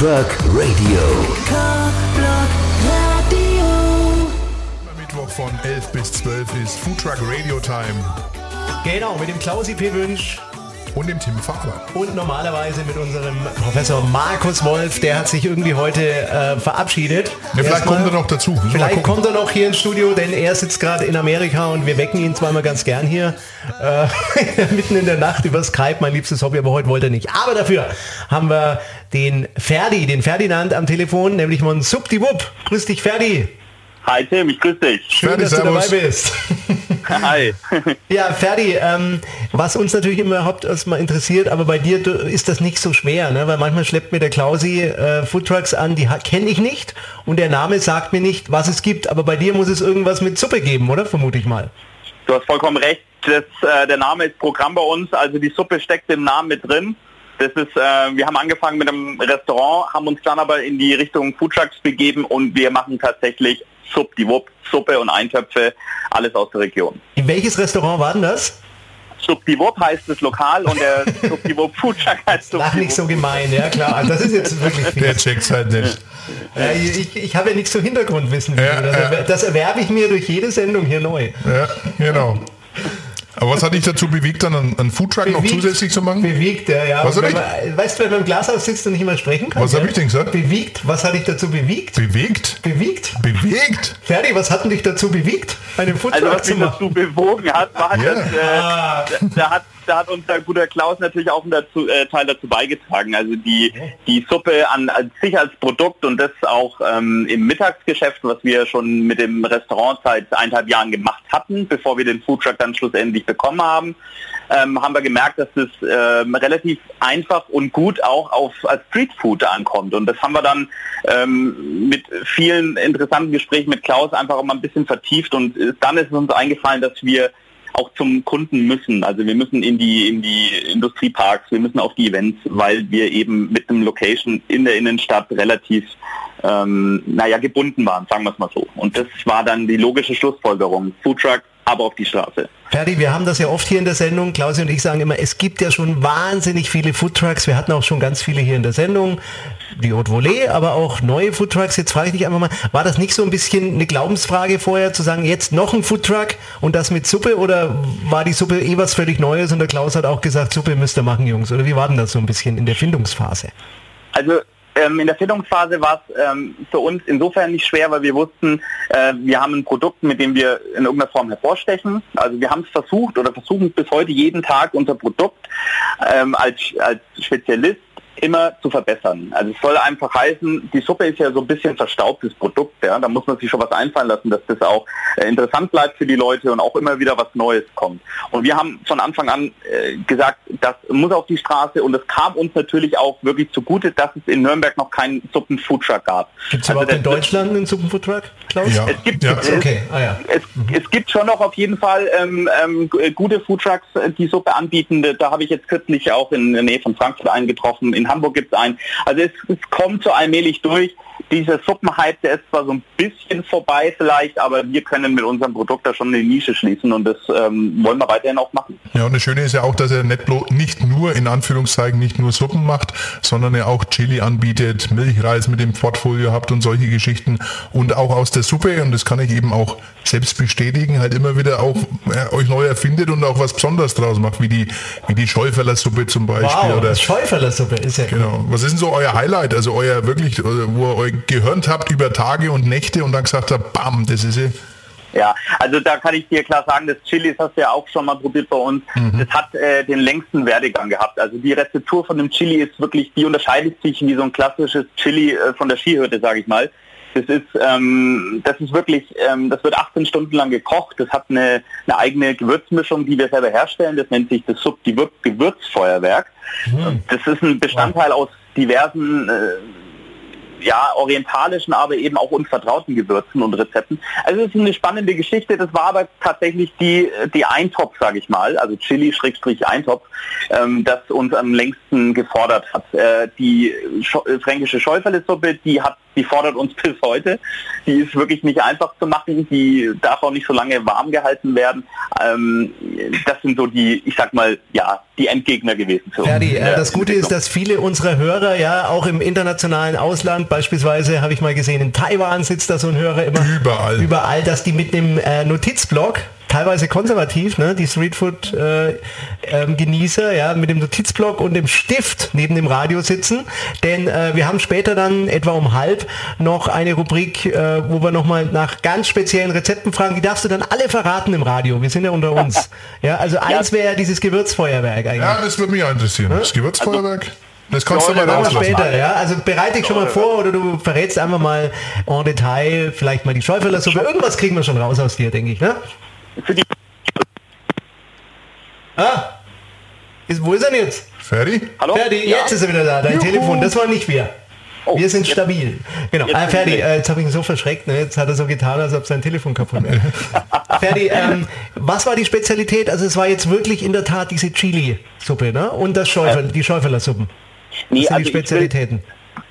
Truck Radio. Mittwoch von 11 bis 12 ist Food Truck Radio Time Genau, mit dem Klausi P. Wünsch und dem Tim Faber. und normalerweise mit unserem Professor Markus Wolf. Der hat sich irgendwie heute äh, verabschiedet. Ja, vielleicht kommt er noch dazu. Müssen Vielleicht kommt er noch hier ins Studio, denn er sitzt gerade in Amerika und wir wecken ihn zweimal ganz gern hier äh, mitten in der Nacht über Skype, mein liebstes Hobby, aber heute wollte er nicht. Aber dafür haben wir den Ferdi, den Ferdinand am Telefon, nämlich von Subdiwupp. Grüß dich, Ferdi. Hi Tim, ich grüße dich. Schön, Ferdi, dass du dabei servus. bist. Hi. Ja, Ferdi, ähm, was uns natürlich immer überhaupt erstmal interessiert, aber bei dir du, ist das nicht so schwer, ne? weil manchmal schleppt mir der Klausi äh, Foodtrucks an, die kenne ich nicht und der Name sagt mir nicht, was es gibt, aber bei dir muss es irgendwas mit Suppe geben, oder? Vermute ich mal. Du hast vollkommen recht. Das, äh, der Name ist Programm bei uns, also die Suppe steckt im Namen mit drin. Das ist, äh, wir haben angefangen mit einem Restaurant, haben uns dann aber in die Richtung Foodtrucks begeben und wir machen tatsächlich Wupp, Suppe und Eintöpfe, alles aus der Region. In welches Restaurant war denn das? Wupp heißt das Lokal und der Supp, die Wupp Foodtruck heißt Lach die nicht so gemein, ja klar. Also Das ist jetzt wirklich Der viel. checkt's halt nicht. Ja, ich ich habe ja nichts zum Hintergrundwissen. Ja, das, ja. erwer- das erwerbe ich mir durch jede Sendung hier neu. Ja, genau. Aber was hat dich dazu bewegt, dann einen, einen Foodtruck noch Bewegt- zusätzlich zu machen? Bewegt, ja, ja. Was wenn man, weißt du, wenn man im Glashaus sitzt und nicht mehr sprechen kann? Was ja? hab ich denn gesagt? Bewegt. Was hat dich dazu bewegt? Bewegt? Bewegt? Bewegt? Ferdi, was hat denn dich dazu bewegt, einen Also Foodtruck was zu mich machen? dazu bewogen hat, war, Ja. dass, äh, Ah. da, da, hat, da hat unser guter Klaus natürlich auch einen dazu, äh, Teil dazu beigetragen. Also die, die Suppe an, an sich als Produkt und das auch ähm, im Mittagsgeschäft, was wir schon mit dem Restaurant seit eineinhalb Jahren gemacht hatten, bevor wir den Foodtruck dann schlussendlich bekommen haben, ähm, haben wir gemerkt, dass das ähm, relativ einfach und gut auch auf als Streetfood ankommt. Und das haben wir dann ähm, mit vielen interessanten Gesprächen mit Klaus einfach auch mal ein bisschen vertieft und äh, dann ist uns eingefallen, dass wir auch zum Kunden müssen. Also wir müssen in die in die Industrieparks, wir müssen auf die Events, weil wir eben mit einem Location in der Innenstadt relativ ähm, naja, gebunden waren, sagen wir es mal so. Und das war dann die logische Schlussfolgerung. Foodtruck, aber auf die Straße. Ferdi, wir haben das ja oft hier in der Sendung. Klausi und ich sagen immer, es gibt ja schon wahnsinnig viele Foodtrucks. Wir hatten auch schon ganz viele hier in der Sendung. Die Haute Volée, aber auch neue Foodtrucks. Jetzt frage ich dich einfach mal, war das nicht so ein bisschen eine Glaubensfrage vorher, zu sagen, jetzt noch ein Foodtruck und das mit Suppe? Oder war die Suppe eh was völlig Neues und der Klaus hat auch gesagt, Suppe müsst ihr machen, Jungs? Oder wie war denn das so ein bisschen in der Findungsphase? Also ähm, in der Findungsphase war es ähm, für uns insofern nicht schwer, weil wir wussten, äh, wir haben ein Produkt, mit dem wir in irgendeiner Form hervorstechen. Also wir haben es versucht oder versuchen bis heute jeden Tag unser Produkt ähm, als, als Spezialist immer zu verbessern. Also es soll einfach heißen, die Suppe ist ja so ein bisschen verstaubtes Produkt, ja. Da muss man sich schon was einfallen lassen, dass das auch äh, interessant bleibt für die Leute und auch immer wieder was Neues kommt. Und wir haben von Anfang an äh, gesagt, das muss auf die Straße und es kam uns natürlich auch wirklich zugute, dass es in Nürnberg noch keinen Suppen-Foodtruck gab. Gibt es Also überhaupt in Deutschland einen Suppenfoodtruck, Klaus? Ja. Es gibt, Ja. es, Okay, ah ja. es, es gibt schon noch auf jeden Fall ähm, ähm, gute Foodtrucks, äh, die Suppe anbieten. Da habe ich jetzt kürzlich auch in der Nähe von Frankfurt eingetroffen. In Hamburg gibt es einen. Also es, es kommt so allmählich durch. Dieser Suppenhype, der ist zwar so ein bisschen vorbei vielleicht, aber wir können mit unserem Produkt da schon eine Nische schließen und das ähm, wollen wir weiterhin auch machen. Ja, und das Schöne ist ja auch, dass er nicht, nicht nur, in Anführungszeichen, nicht nur Suppen macht, sondern er auch Chili anbietet, Milchreis mit dem Portfolio habt und solche Geschichten. Und auch aus der Suppe, und das kann ich eben auch selbst bestätigen, halt immer wieder auch äh, euch neu erfindet und auch was Besonderes draus macht, wie die, wie die Scheuferler-Suppe zum Beispiel. Wow, oder, Schäuferler-Suppe ist ja Genau. Was ist denn so euer Highlight? Also euer wirklich, äh, wo ihr euch gehört habt über Tage und Nächte und dann gesagt habt, bam, das ist sie. Ja, also da kann ich dir klar sagen, das Chili, das hast du ja auch schon mal probiert bei uns, das hat äh, den längsten Werdegang gehabt. Also die Rezeptur von dem Chili ist wirklich, die unterscheidet sich wie so ein klassisches Chili äh, von der Skihütte, sage ich mal. Das ist, ähm, das ist wirklich, ähm, das wird 18 Stunden lang gekocht. Das hat eine, eine eigene Gewürzmischung, die wir selber herstellen. Das nennt sich das Sub Gewürzfeuerwerk. Das ist ein Bestandteil aus diversen äh, ja, orientalischen, aber eben auch uns vertrauten Gewürzen und Rezepten. Also es ist eine spannende Geschichte. Das war aber tatsächlich die, die Eintopf, sage ich mal, also Chili-Eintopf, ähm, das uns am längsten gefordert hat. Äh, die Scho äh, fränkische Schäuferle-Suppe, die hat die fordert uns bis heute. Die ist wirklich nicht einfach zu machen, die darf auch nicht so lange warm gehalten werden. Ähm, das sind so die, ich sag mal, ja, die Endgegner gewesen für Ferdi, uns. Äh, das Gute ist, dass viele unserer Hörer ja auch im internationalen Ausland, beispielsweise habe ich mal gesehen, in Taiwan sitzt da so ein Hörer immer überall, überall dass die mit dem äh, Notizblock teilweise konservativ, ne? die Streetfood-Genießer, äh, ähm, ja, mit dem Notizblock und dem Stift neben dem Radio sitzen. Denn äh, wir haben später dann etwa um halb noch eine Rubrik, äh, wo wir nochmal nach ganz speziellen Rezepten fragen. Die darfst du dann alle verraten im Radio. Wir sind ja unter uns. Ja, also eins wäre dieses Gewürzfeuerwerk eigentlich. Ja, das würde mich interessieren. Das Gewürzfeuerwerk. Also, das kannst ja, du mal rauslassen. später, ja. Also bereite dich schon mal vor oder du verrätst einfach mal en Detail, vielleicht mal die Schäuferlersuppe. Irgendwas kriegen wir schon raus aus dir, denke ich, ne? Für die... Ah, ist, wo ist er jetzt? Ferdi? Hallo? Ferdi, ja. jetzt ist er wieder da. Dein Juhu. Telefon, das war nicht wir. Oh, wir sind jetzt, stabil. Genau. Jetzt, ah, Ferdi, äh, jetzt habe ich ihn so verschreckt. Ne? Jetzt hat er so getan, als ob sein Telefon kaputt wäre. Ferdi, ähm, was war die Spezialität? Also es war jetzt wirklich in der Tat diese Chili-Suppe ne? und das Schäufel, äh, die Schäufeler-Suppen. Das nee, sind also die Spezialitäten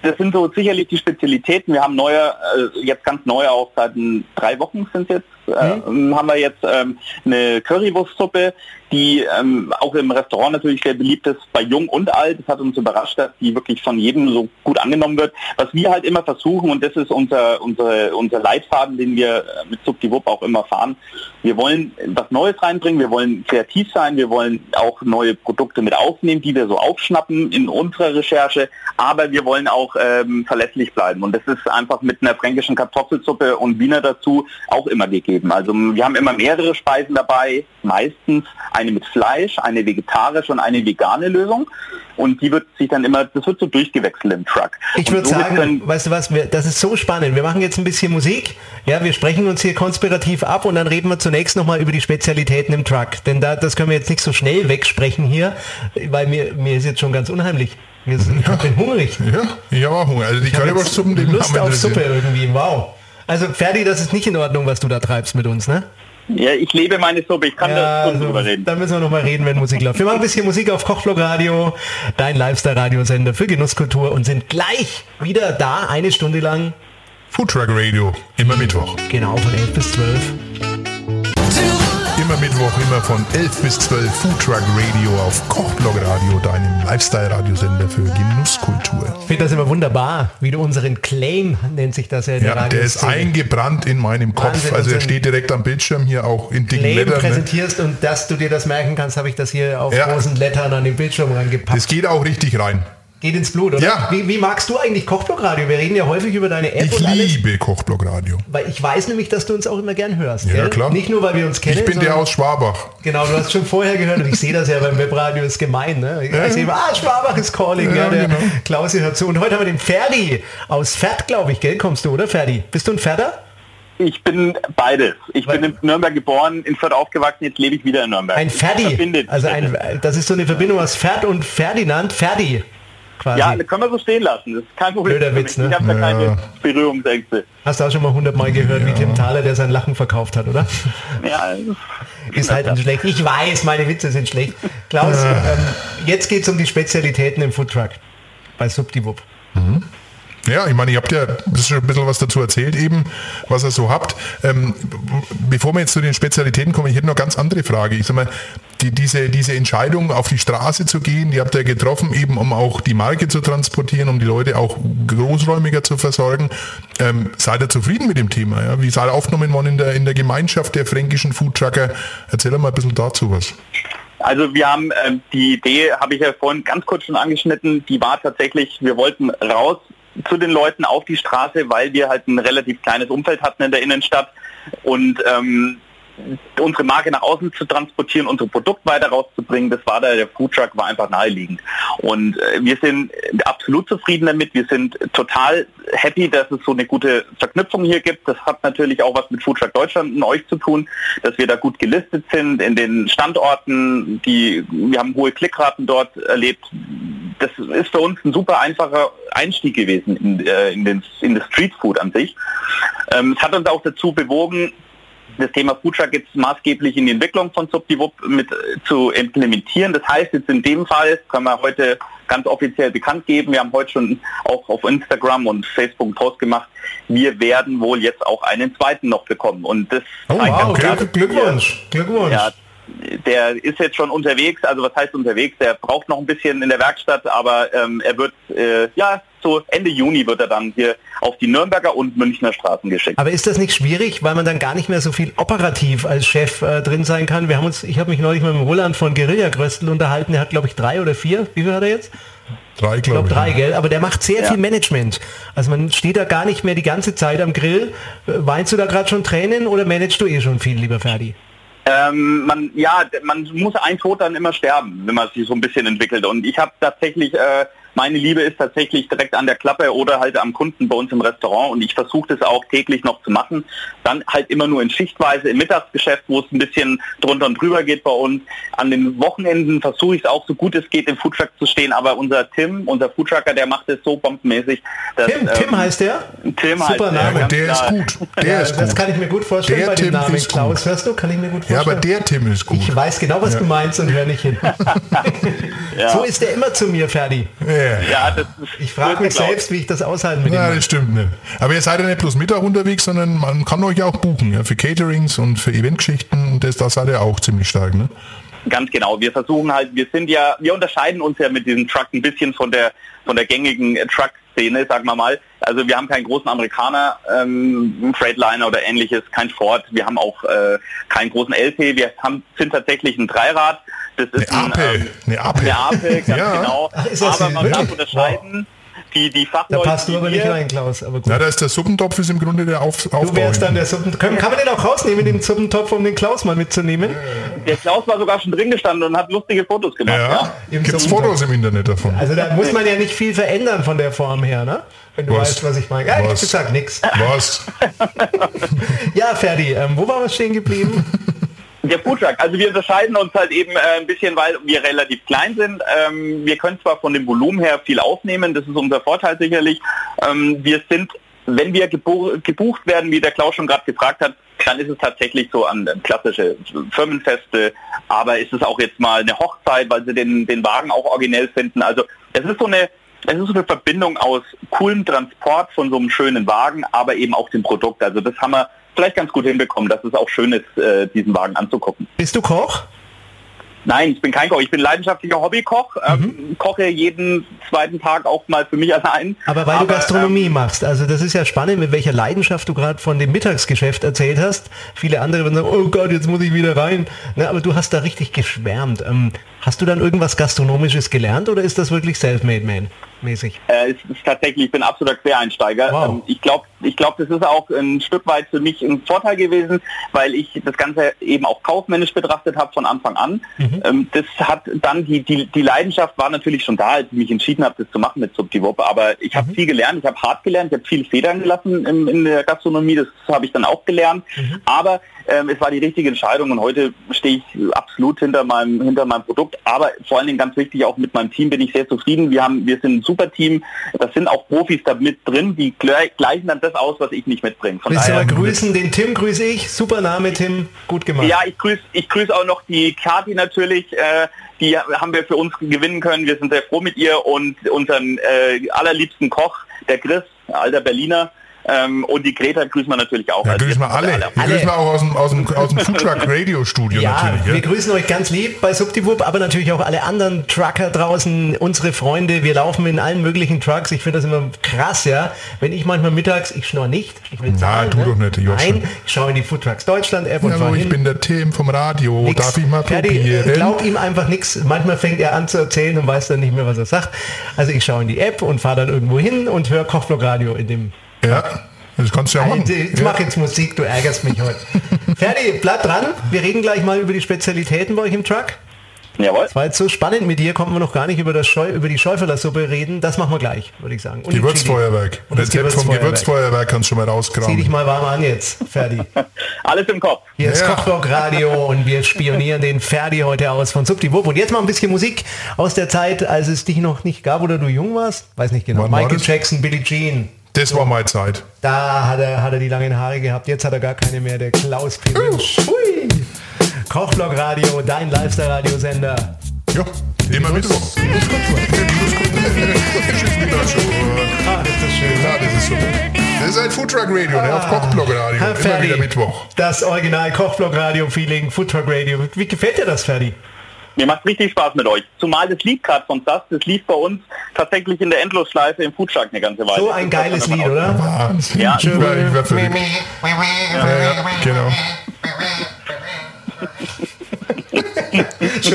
das sind so sicherlich die Spezialitäten. Wir haben neue, äh, jetzt ganz neue auch seit drei Wochen sind jetzt, äh, mhm. haben wir jetzt ähm, eine Currywurstsuppe, die ähm, auch im Restaurant natürlich sehr beliebt ist, bei Jung und Alt. Das hat uns überrascht, dass die wirklich von jedem so gut angenommen wird. Was wir halt immer versuchen, und das ist unser, unser, unser Leitfaden, den wir äh, mit Subdiwupp auch immer fahren, wir wollen was Neues reinbringen, wir wollen kreativ sein, wir wollen auch neue Produkte mit aufnehmen, die wir so aufschnappen in unserer Recherche, aber wir wollen auch ähm, verlässlich bleiben. Und das ist einfach mit einer fränkischen Kartoffelsuppe und Wiener dazu auch immer gegeben. Also wir haben immer mehrere Speisen dabei, meistens eine mit Fleisch, eine vegetarische und eine vegane Lösung. Und die wird sich dann immer, das wird so durchgewechselt im Truck. Ich würde sagen, weißt du was, wir, das ist so spannend. Wir machen jetzt ein bisschen Musik. Ja, wir sprechen uns hier konspirativ ab und dann reden wir zunächst nochmal über die Spezialitäten im Truck. Denn da, das können wir jetzt nicht so schnell wegsprechen hier, weil mir, mir ist jetzt schon ganz unheimlich. Ich ja. bin hungrig. Ja, ich habe auch Hunger. Also die Currywurstsuppen, die Lust auf Suppe irgendwie, wow. Also Ferdi, das ist nicht in Ordnung, was du da treibst mit uns, ne? Ja, ich lebe meine Suppe, ich kann ja, da also, drüber reden. Da müssen wir noch mal reden, wenn Musik läuft. Wir machen ein bisschen Musik auf Kochblog Radio, dein Lifestyle-Radiosender für Genusskultur und sind gleich wieder da, eine Stunde lang. Foodtruck Radio, immer Mittwoch. Genau, von 11 bis 12. Immer Mittwoch, immer von 11 bis 12 Foodtruck Radio auf Kochblog Radio, deinem Lifestyle-Radiosender für Genusskultur. Ich finde das immer wunderbar, wie du unseren Claim, nennt sich das ja der Ja, der ist eingebrannt in meinem Kopf. Wahnsinn, also er steht direkt am Bildschirm hier auch in dicken Claim Lettern. Ne? präsentierst ne? und dass du dir das merken kannst, habe ich das hier auf ja. großen Lettern an den Bildschirm rangepackt. Das geht auch richtig rein. Geht ins Blut, oder? Ja. Wie, wie magst du eigentlich Kochblockradio? Wir reden ja häufig über deine App. Ich liebe Kochblockradio. Weil ich weiß nämlich, dass du uns auch immer gern hörst. Ja, gell? klar. Nicht nur, weil wir uns kennen. Ich bin der aus Schwabach. Genau, du hast schon vorher gehört und ich sehe das ja beim Webradio, ist gemein. Ne? Ja. Ich sehe immer, ah, Schwabach ist calling. Ja, ja der genau. Klausi hört zu. Und heute haben wir den Ferdi aus Pferd, glaube ich, gell? Kommst du, oder Ferdi? Bist du ein Pferder? Ich bin beides. Ich Weil bin in Nürnberg geboren, in Fürth aufgewachsen, jetzt lebe ich wieder in Nürnberg. Ein Ferdi. Also ein, das ist so eine Verbindung aus Pferd und Ferdinand. Ferdi quasi. Ja, können wir so stehen lassen. Das ist kein Problem. Blöder Witz, ne? Ich habe da keine ja. Berührungsängste. Hast du auch schon mal hundertmal gehört, ja. wie Tim Thaler, der sein Lachen verkauft hat, oder? Ja. ist halt nicht schlecht. Ich weiß, meine Witze sind schlecht. Klaus, ähm, jetzt geht es um die Spezialitäten im Foodtruck bei Subdiwupp. Mhm. Ja, ich meine, ihr habt ja schon ein bisschen was dazu erzählt eben, was ihr so habt. Ähm, bevor wir jetzt zu den Spezialitäten kommen, ich hätte noch eine ganz andere Frage. Ich sag mal, die, diese, diese Entscheidung auf die Straße zu gehen, die habt ihr getroffen, eben um auch die Marke zu transportieren, um die Leute auch großräumiger zu versorgen. Ähm, seid ihr zufrieden mit dem Thema? Ja? Wie seid ihr aufgenommen worden in der, in der Gemeinschaft der fränkischen Foodtrucker? Erzähl mal ein bisschen dazu was. Also wir haben äh, die Idee, habe ich ja vorhin ganz kurz schon angeschnitten, die war tatsächlich, wir wollten raus zu den Leuten auf die Straße, weil wir halt ein relativ kleines Umfeld hatten in der Innenstadt und ähm, unsere Marke nach außen zu transportieren, unser Produkt weiter rauszubringen, das war da, der Foodtruck war einfach naheliegend. Und äh, wir sind absolut zufrieden damit. Wir sind total happy, dass es so eine gute Verknüpfung hier gibt. Das hat natürlich auch was mit Foodtruck Deutschland und euch zu tun, dass wir da gut gelistet sind in den Standorten. Die, wir haben hohe Klickraten dort erlebt. Das ist für uns ein super einfacher Einstieg gewesen in, äh, in, den, in das Streetfood an sich. Ähm, es hat uns auch dazu bewogen, das Thema Foodtruck jetzt maßgeblich in die Entwicklung von Subdivup mit äh, zu implementieren. Das heißt jetzt in dem Fall, können wir heute ganz offiziell bekannt geben, wir haben heute schon auch auf Instagram und Facebook einen Post gemacht, wir werden wohl jetzt auch einen zweiten noch bekommen. Und das oh, wow, Glück, Glückwunsch, Glückwunsch. Ja, der ist jetzt schon unterwegs, also was heißt unterwegs? Der braucht noch ein bisschen in der Werkstatt, aber ähm, er wird äh, ja so Ende Juni wird er dann hier auf die Nürnberger und Münchner Straßen geschickt. Aber ist das nicht schwierig, weil man dann gar nicht mehr so viel operativ als Chef äh, drin sein kann? Wir haben uns, ich habe mich neulich mit dem Roland von Guerilla Gröstel unterhalten. Der hat glaube ich drei oder vier. Wie viel hat er jetzt? Drei, glaube ich. Glaub, drei, gell? Aber der macht sehr ja. viel Management. Also man steht da gar nicht mehr die ganze Zeit am Grill. Weinst du da gerade schon Tränen oder managst du eh schon viel, lieber Ferdi? Ähm, man, ja, man muss ein Tod dann immer sterben, wenn man sich so ein bisschen entwickelt. Und ich habe tatsächlich äh, meine Liebe ist tatsächlich direkt an der Klappe oder halt am Kunden bei uns im Restaurant und ich versuche das auch täglich noch zu machen. Dann halt immer nur in Schichtweise im Mittagsgeschäft, wo es ein bisschen drunter und drüber geht bei uns. An den Wochenenden versuche ich es auch so gut es geht im Foodtruck zu stehen, aber unser Tim, unser Foodtrucker, der macht es so bombenmäßig. Dass, Tim, ähm, Tim heißt der? Tim Super heißt Name. Der, der ist gut. Der ja, ist das kann ich mir gut vorstellen der bei Tim Namen ist Klaus. Hörst du? Kann ich mir gut vorstellen. Ja, aber der Tim ist gut. Ich weiß genau, was ja. du meinst und höre nicht hin. ja. So ist der immer zu mir, Ferdi. Ja, das ich frage mich selbst, wie ich das aushalten mit Ja, das stimmt nicht. Aber ihr seid ja nicht bloß Mittag unterwegs, sondern man kann euch auch buchen, ja, für Caterings und für Eventgeschichten und das, da seid ihr auch ziemlich stark, ne? Ganz genau. Wir versuchen halt, wir sind ja, wir unterscheiden uns ja mit diesem Truck ein bisschen von der von der gängigen Truck-Szene, sagen wir mal. Also wir haben keinen großen Amerikaner, ähm, Freightliner oder ähnliches, kein Ford. Wir haben auch äh, keinen großen LP. Wir haben, sind tatsächlich ein Dreirad das ist eine Apel. Ähm, eine Apel. Eine Apel, ganz ja. genau. Ach, aber man darf unterscheiden. Wow. Die, die Fachleute, da passt du aber nicht rein, Klaus. Aber gut. Ja, da ist der Suppentopf ist im Grunde der Auf Aufbau. Du wärst dann der Suppentopf. Kann, kann man den auch rausnehmen, den Suppentopf, um den Klaus mal mitzunehmen? Der Klaus war sogar schon drin gestanden und hat lustige Fotos gemacht. Ja, ja. Gibt es Fotos im Internet davon? Also da muss man ja nicht viel verändern von der Form her, ne? Wenn du was? weißt, was ich meine. Ja, was? ich sag nix. Was? ja, Ferdi, ähm, wo waren wir stehen geblieben? Der Foodtruck, also wir unterscheiden uns halt eben äh, ein bisschen, weil wir relativ klein sind. Ähm, wir können zwar von dem Volumen her viel aufnehmen, das ist unser Vorteil sicherlich. Ähm, wir sind, wenn wir gebucht werden, wie der Klaus schon gerade gefragt hat, dann ist es tatsächlich so an klassische Firmenfeste, aber ist es auch jetzt mal eine Hochzeit, weil sie den, den Wagen auch originell finden. Also es ist so eine es ist so eine Verbindung aus coolem Transport von so einem schönen Wagen, aber eben auch dem Produkt. Also das haben wir vielleicht ganz gut hinbekommen, dass es auch schön ist, äh, diesen Wagen anzugucken. Bist du Koch? Nein, ich bin kein Koch. Ich bin leidenschaftlicher Hobbykoch. Ähm, mhm. koche jeden zweiten Tag auch mal für mich allein. Aber weil Aber, du Gastronomie ähm, machst, also das ist ja spannend, mit welcher Leidenschaft du gerade von dem Mittagsgeschäft erzählt hast. Viele andere würden sagen, oh Gott, jetzt muss ich wieder rein. Na, aber du hast da richtig geschwärmt. Ähm, hast du dann irgendwas Gastronomisches gelernt oder ist das wirklich Selfmade Man? Mäßig? Äh, es ist tatsächlich, ich bin absoluter Quereinsteiger. Wow. Ähm, ich glaube, ich glaube, das ist auch ein Stück weit für mich ein Vorteil gewesen, weil ich das Ganze eben auch kaufmännisch betrachtet habe von Anfang an. Mhm. Ähm, das hat dann die, die, die Leidenschaft war natürlich schon da, als ich mich entschieden habe, das zu machen mit Subdiwop. Aber ich habe mhm. viel gelernt, ich habe hart gelernt, ich habe viel Federn gelassen in, in der Gastronomie, das habe ich dann auch gelernt. Mhm. Aber ähm, es war die richtige Entscheidung und heute stehe ich absolut hinter meinem, hinter meinem Produkt. Aber vor allen Dingen ganz wichtig, auch mit meinem Team bin ich sehr zufrieden. Wir haben, wir sind ein super Team. Das sind auch Profis da mit drin, die gleichen dann das aus, was ich nicht mitbringe. Von Willst du mal grüßen? Den Tim grüße ich. Super Name, Tim. Gut gemacht. Ja, ich grüße ich grüße auch noch die Kati natürlich. Äh, die haben wir für uns gewinnen können. Wir sind sehr froh mit ihr und unseren äh, allerliebsten Koch, der Chris, alter Berliner, ähm, und die Greta grüßen wir natürlich auch. Ja, also grüßen wir alle. alle. Wir grüßen wir auch aus dem, aus dem, aus dem Foodtruck Radio Studio ja, natürlich. Ja? Wir grüßen euch ganz lieb bei Subdiwub, aber natürlich auch alle anderen Trucker draußen, unsere Freunde. Wir laufen in allen möglichen Trucks. Ich finde das immer krass, ja. Wenn ich manchmal mittags, ich schnorre nicht. Ich will zahlen, Nein, tu ne? doch nicht, Joschen. Nein, ich schaue in die Foodtrucks Deutschland App und ja, ich bin der Tim vom Radio. Nix. Darf ich mal probieren? Glaub ihm einfach nichts. Manchmal fängt er an zu erzählen und weiß dann nicht mehr, was er sagt. Also ich schaue in die App und fahre dann irgendwo hin und höre Kochblock Radio in dem ja. Das kannst du ja machen. Ich mach jetzt Musik, du ärgerst mich heute. Ferdi, bleib dran. Wir reden gleich mal über die Spezialitäten bei euch im Truck. Jawohl. Das war jetzt so spannend mit dir, konnten wir noch gar nicht über, das Scheu über die Schäuferlersuppe reden. Das machen wir gleich, würde ich sagen. Und Gewürzfeuerwerk. Und das Rezept vom Gewürzfeuerwerk kannst du schon mal rauskramen. Zieh dich mal warm an jetzt, Ferdi. Alles im Kopf. Hier ist ja. Kochblock Radio und wir spionieren den Ferdi heute aus von Subdiwupp. Und jetzt mal ein bisschen Musik aus der Zeit, als es dich noch nicht gab oder du jung warst. Weiß nicht genau. Wann Michael Jackson, Billie Jean. Das war meine Zeit. Da hat er, hat er die langen Haare gehabt, jetzt hat er gar keine mehr, der Klaus P. Mensch. Hui. Kochblock Radio, dein Lifestyle-Radiosender. Ja, immer Mittwoch. Ah, das ist schön. Ja, das ist super. Das ist ein Foodtruck Radio, ne? auf Kochblock Radio. Immer Ferdi, wieder Mittwoch. Das Original Kochblock Radio Feeling, Foodtruck Radio. Wie gefällt dir das, Ferdi? Mir macht richtig Spaß mit euch. Zumal das Lied gerade von SAS, das lief bei uns tatsächlich in der Endlosschleife im Foodtruck eine ganze Weile. So ein geiles Lied, oder? Wahnsinn. Ja. ich war, ich war. Ja, ja, genau.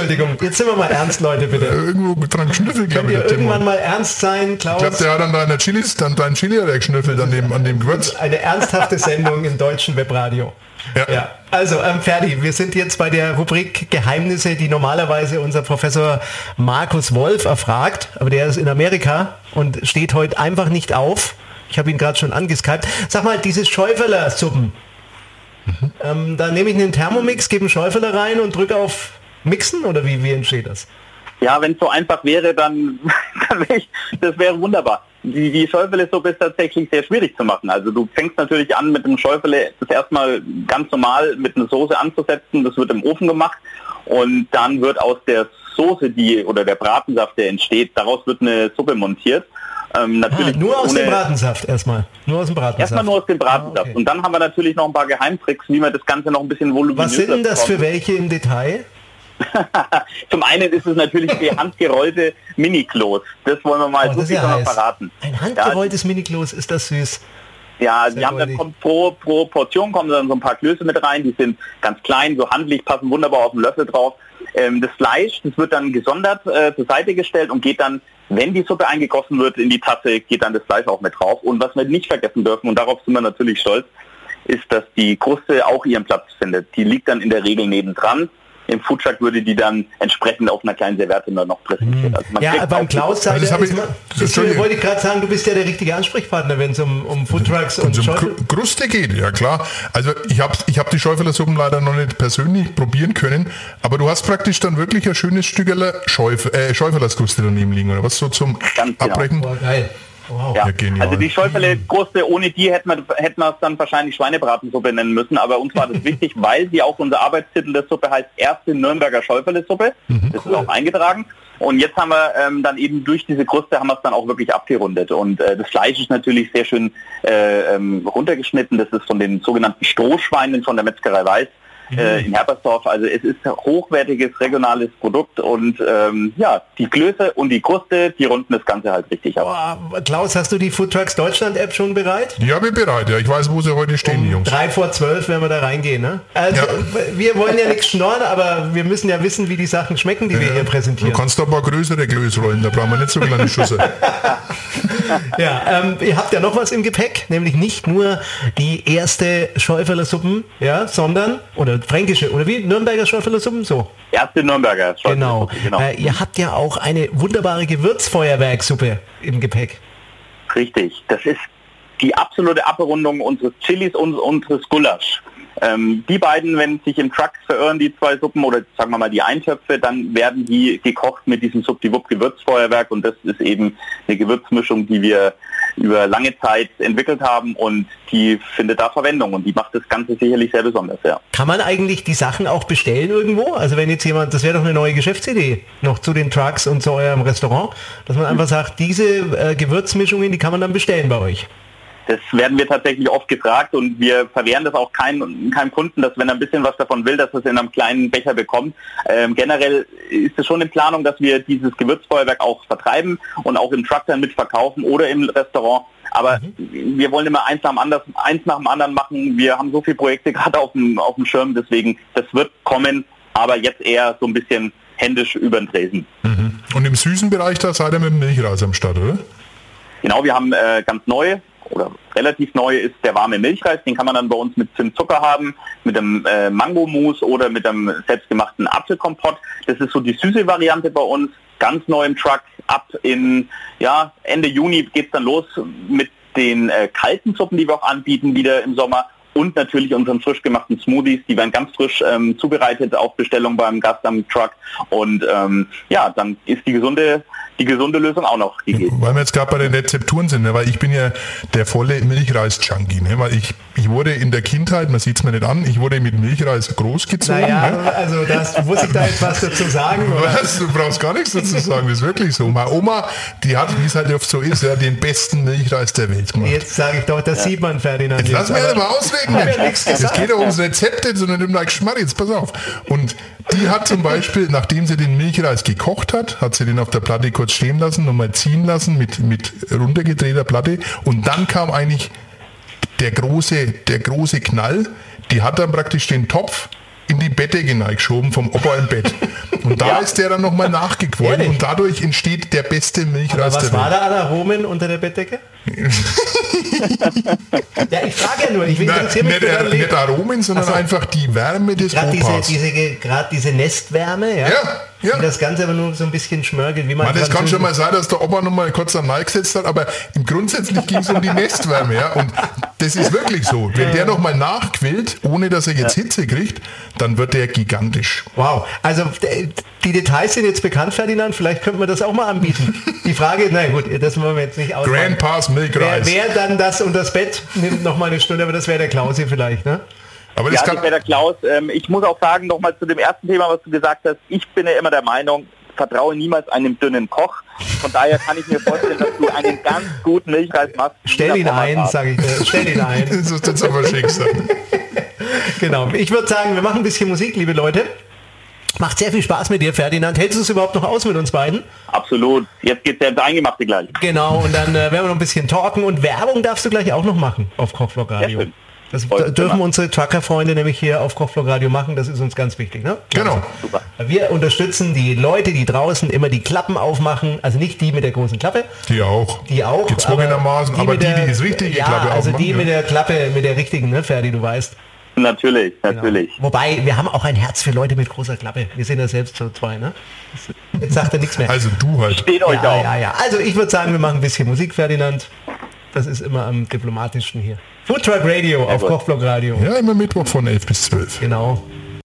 Entschuldigung, jetzt sind wir mal ernst, Leute, bitte. Irgendwo dran geschnüffelt, glaube ich, irgendwann mal ernst sein, Klaus? Ich glaube, der hat an deiner Chilis, an deinen Chili hat er geschnüffelt an dem, an dem Gewürz. Eine ernsthafte Sendung im deutschen Webradio. Ja. Ja, also ähm, Ferdi, wir sind jetzt bei der Rubrik Geheimnisse, die normalerweise unser Professor Markus Wolf erfragt, aber der ist in Amerika und steht heute einfach nicht auf. Ich habe ihn gerade schon angeskypt. Sag mal, diese Schäuferler-Suppen, ähm, da nehme ich einen Thermomix, gebe einen Schäuferler rein und drücke auf Mixen oder wie, wie entsteht das? Ja, wenn es so einfach wäre, dann, dann wäre ich, das wäre wunderbar. Die, die Schäufele-Suppe ist tatsächlich sehr schwierig zu machen. Also du fängst natürlich an mit dem Schäufele das erstmal ganz normal mit einer Soße anzusetzen. Das wird im Ofen gemacht und dann wird aus der Soße, die oder der Bratensaft, der entsteht, daraus wird eine Suppe montiert. Ähm, Ah, natürlich nur aus dem Bratensaft erstmal. Nur aus dem Bratensaft. Erstmal nur aus dem Bratensaft. Ah, okay. Und dann haben wir natürlich noch ein paar Geheimtricks, wie man das Ganze noch ein bisschen voluminöser Was sind denn das für welche im Detail? Zum einen ist es natürlich die handgerollte Mini-Klos. Das wollen wir mal Oh, so das ja verraten. Ein handgerolltes Miniklos, ist das süß. Ja, die haben dann kommt pro, pro Portion kommen dann so ein paar Klöße mit rein, die sind ganz klein, so handlich, passen wunderbar auf den Löffel drauf. Ähm, das Fleisch, das wird dann gesondert äh, zur Seite gestellt und geht dann, wenn die Suppe eingegossen wird in die Tasse, geht dann das Fleisch auch mit drauf. Und was wir nicht vergessen dürfen, und darauf sind wir natürlich stolz, ist, dass die Kruste auch ihren Platz findet. Die liegt dann in der Regel nebendran. Im Foodtruck würde die dann entsprechend auf einer kleinen Serviette noch präsentiert. Also man Ja, beim Klaus Also das ist ist, Entschuldige. wollte ich gerade sagen, du bist ja der richtige Ansprechpartner, wenn es um, um Foodtrucks und Und. Kru- Kruste geht, ja klar. Also ich habe ich hab die Schäufelersuppen leider noch nicht persönlich probieren können, aber du hast praktisch dann wirklich ein schönes Stückerle Schäuf, äh, Schäufelerskruste daneben liegen, oder was so zum Ganz genau. Abbrechen? Boah, geil. Wow. Ja, Ja, also die Schäufele-Kruste, ohne die hätten wir, hätten wir es dann wahrscheinlich Schweinebratensuppe nennen müssen, aber uns war das wichtig, weil sie auch unser Arbeitstitel der Suppe heißt erste Nürnberger Schäufele-Suppe. Das ist auch eingetragen. Und jetzt haben wir ähm, dann eben durch diese Kruste haben wir es dann auch wirklich abgerundet. Und äh, das Fleisch ist natürlich sehr schön äh, ähm, runtergeschnitten. Das ist von den sogenannten Strohschweinen von der Metzgerei Weiß äh, in Herbersdorf. Also es ist ein hochwertiges regionales Produkt und ähm, ja, die Klöße und die Kruste, die runden das Ganze halt richtig ab. Klaus, hast du die Foodtrucks Deutschland App schon bereit? Ja, bin bereit, ja. Ich weiß, wo sie heute stehen, die Jungs. Drei vor zwölf werden wir da reingehen, ne? Also, Ja. wir wollen ja nichts schnorren, aber wir müssen ja wissen, wie die Sachen schmecken, die wir hier Du präsentieren. kannst doch ein paar größere Klöße rollen, da brauchen wir nicht so kleine Schüsse. Ja, ähm, ihr habt ja noch was im Gepäck, nämlich nicht nur die erste Schäuferler Suppen, ja, sondern, oder fränkische, oder wie, Nürnberger Schäuferler Suppen, so. Erste Nürnberger. Schäufele Genau. Genau. Äh, ihr habt ja auch eine wunderbare Gewürzfeuerwerksuppe im Gepäck. Richtig. Das ist die absolute Abrundung unseres Chilis und unseres Gulasch. Ähm, die beiden, wenn sich im Truck verirren, die zwei Suppen oder sagen wir mal die Eintöpfe, dann werden die gekocht mit diesem Subdiwupp Gewürzfeuerwerk und das ist eben eine Gewürzmischung, die wir über lange Zeit entwickelt haben und die findet da Verwendung und die macht das Ganze sicherlich sehr besonders, ja. Kann man eigentlich die Sachen auch bestellen irgendwo? Also wenn jetzt jemand, das wäre doch eine neue Geschäftsidee, noch zu den Trucks und zu eurem Restaurant, dass man einfach sagt, diese äh, Gewürzmischungen, die kann man dann bestellen bei euch. Das werden wir tatsächlich oft gefragt und wir verwehren das auch keinem, keinem Kunden, dass wenn er ein bisschen was davon will, dass er es in einem kleinen Becher bekommt. Ähm, generell ist es schon in Planung, dass wir dieses Gewürzfeuerwerk auch vertreiben und auch im Truck dann mitverkaufen oder im Restaurant. Aber wir wollen immer eins nach, dem anderen, eins nach dem anderen machen. Wir haben so viele Projekte gerade auf dem, auf dem Schirm, deswegen das wird kommen, aber jetzt eher so ein bisschen händisch über den Tresen. Und im süßen Bereich, da seid ihr mit dem Milchreis am Start, oder? Genau, wir haben äh, ganz neu oder relativ neu ist der warme Milchreis. Den kann man dann bei uns mit Zimtzucker haben, mit dem äh, Mangomus oder mit dem selbstgemachten Apfelkompott. Das ist so die süße Variante bei uns. Ganz neu im Truck. Ab in ja, Ende Juni geht's dann los mit den äh, kalten Suppen, die wir auch anbieten, wieder im Sommer. Und natürlich unseren frisch gemachten Smoothies, die werden ganz frisch ähm, zubereitet auf Bestellung beim Gast am Truck. Und ähm, ja, dann ist die gesunde die gesunde Lösung auch noch gegeben. Weil wir jetzt gerade bei den Rezepturen sind, ne? weil ich bin ja der volle Milchreis-Junkie, ne? weil ich, ich wurde in der Kindheit, man sieht es mir nicht an, ich wurde mit Milchreis großgezogen. Naja, ne? also das muss ich da jetzt was dazu sagen. Oder? Was? Du brauchst gar nichts dazu sagen, das ist wirklich so. Meine Oma, die hat, wie es halt oft so ist, ja, den besten Milchreis der Welt gemacht. Jetzt sage ich doch, das sieht man, Ferdinand. Jetzt lass mich aber- ja mal ausreden, Mensch. ja nichts Es geht doch ums Rezepte, sondern im like Schmarr, jetzt pass auf. Und die hat zum Beispiel, nachdem sie den Milchreis gekocht hat, hat sie den auf der Platte kurz stehen lassen, nochmal ziehen lassen mit, mit runtergedrehter Platte und dann kam eigentlich der große, der große Knall. Die hat dann praktisch den Topf in die Bettdecke hineingeschoben vom Opa im Bett. Und da Ja. ist der dann nochmal nachgequollen Ehrlich? und dadurch entsteht der beste Aber Milchreis was der war da an Aromen unter der Bettdecke? ja, ich frage ja nur, ich interessiere mich nicht, Leben. nicht Aromen, sondern so. einfach die Wärme des Gerade diese, diese, ge- grad diese Nestwärme, ja? Ja, ja. Das Ganze aber nur so ein bisschen schmörgelt, wie man Man, das kann schon mal sein, dass der Opa noch mal kurz am Nein gesetzt hat, aber im grundsätzlich ging es um die Nestwärme. Ja? Und das ist wirklich so. Wenn der noch mal nachquillt, ohne dass er jetzt Hitze kriegt, dann wird der gigantisch. Wow, also die Details sind jetzt bekannt, Ferdinand, vielleicht könnten wir das auch mal anbieten. Die Frage, na gut, das wollen wir jetzt nicht ausmachen. Grandpa's Milk Wer, wer dann das und das Bett nimmt noch mal eine Stunde, aber das wäre der Klausi vielleicht, ne? Aber Ja, das das kann, wäre der Klaus. Ähm, ich muss auch sagen, nochmal zu dem ersten Thema, was du gesagt hast, ich bin ja immer der Meinung, vertraue niemals einem dünnen Koch. Von daher kann ich mir vorstellen, dass du einen ganz guten Milchreis machst. Stell ihn ein, sage ich dir. Stell ihn ein. das ist jetzt aber Schicksal. Genau. Ich würde sagen, wir machen ein bisschen Musik, liebe Leute. Macht sehr viel Spaß mit dir, Ferdinand. Hältst du es überhaupt noch aus mit uns beiden? Absolut. Jetzt geht's ja ins Eingemachte gleich. Genau, und dann äh, werden wir noch ein bisschen talken und Werbung darfst du gleich auch noch machen auf Kochvlog Radio. Ja, das dürfen unsere Trucker-Freunde nämlich hier auf Kochvlog Radio machen, das ist uns ganz wichtig. Ne? Genau. Super. Wir unterstützen die Leute, die draußen immer die Klappen aufmachen, also nicht die mit der großen Klappe, Die auch. die auch. Gezwungenermaßen, aber mit die, der- die das richtige ja, Klappe also aufmachen, die ja. mit der Klappe, mit der richtigen, ne, Ferdi, du weißt. Natürlich, Genau. natürlich. Wobei, wir haben auch ein Herz für Leute mit großer Klappe. Wir sind ja selbst so zwei, ne? Jetzt sagt er nichts mehr. Also du halt. Steht euch ja, auch. ja, ja. Also ich würde sagen, wir machen ein bisschen Musik, Ferdinand. Das ist immer am diplomatischen hier. Food Truck Radio auf gut. Kochblock Radio. Ja, immer Mittwoch von 11 bis 12. Genau.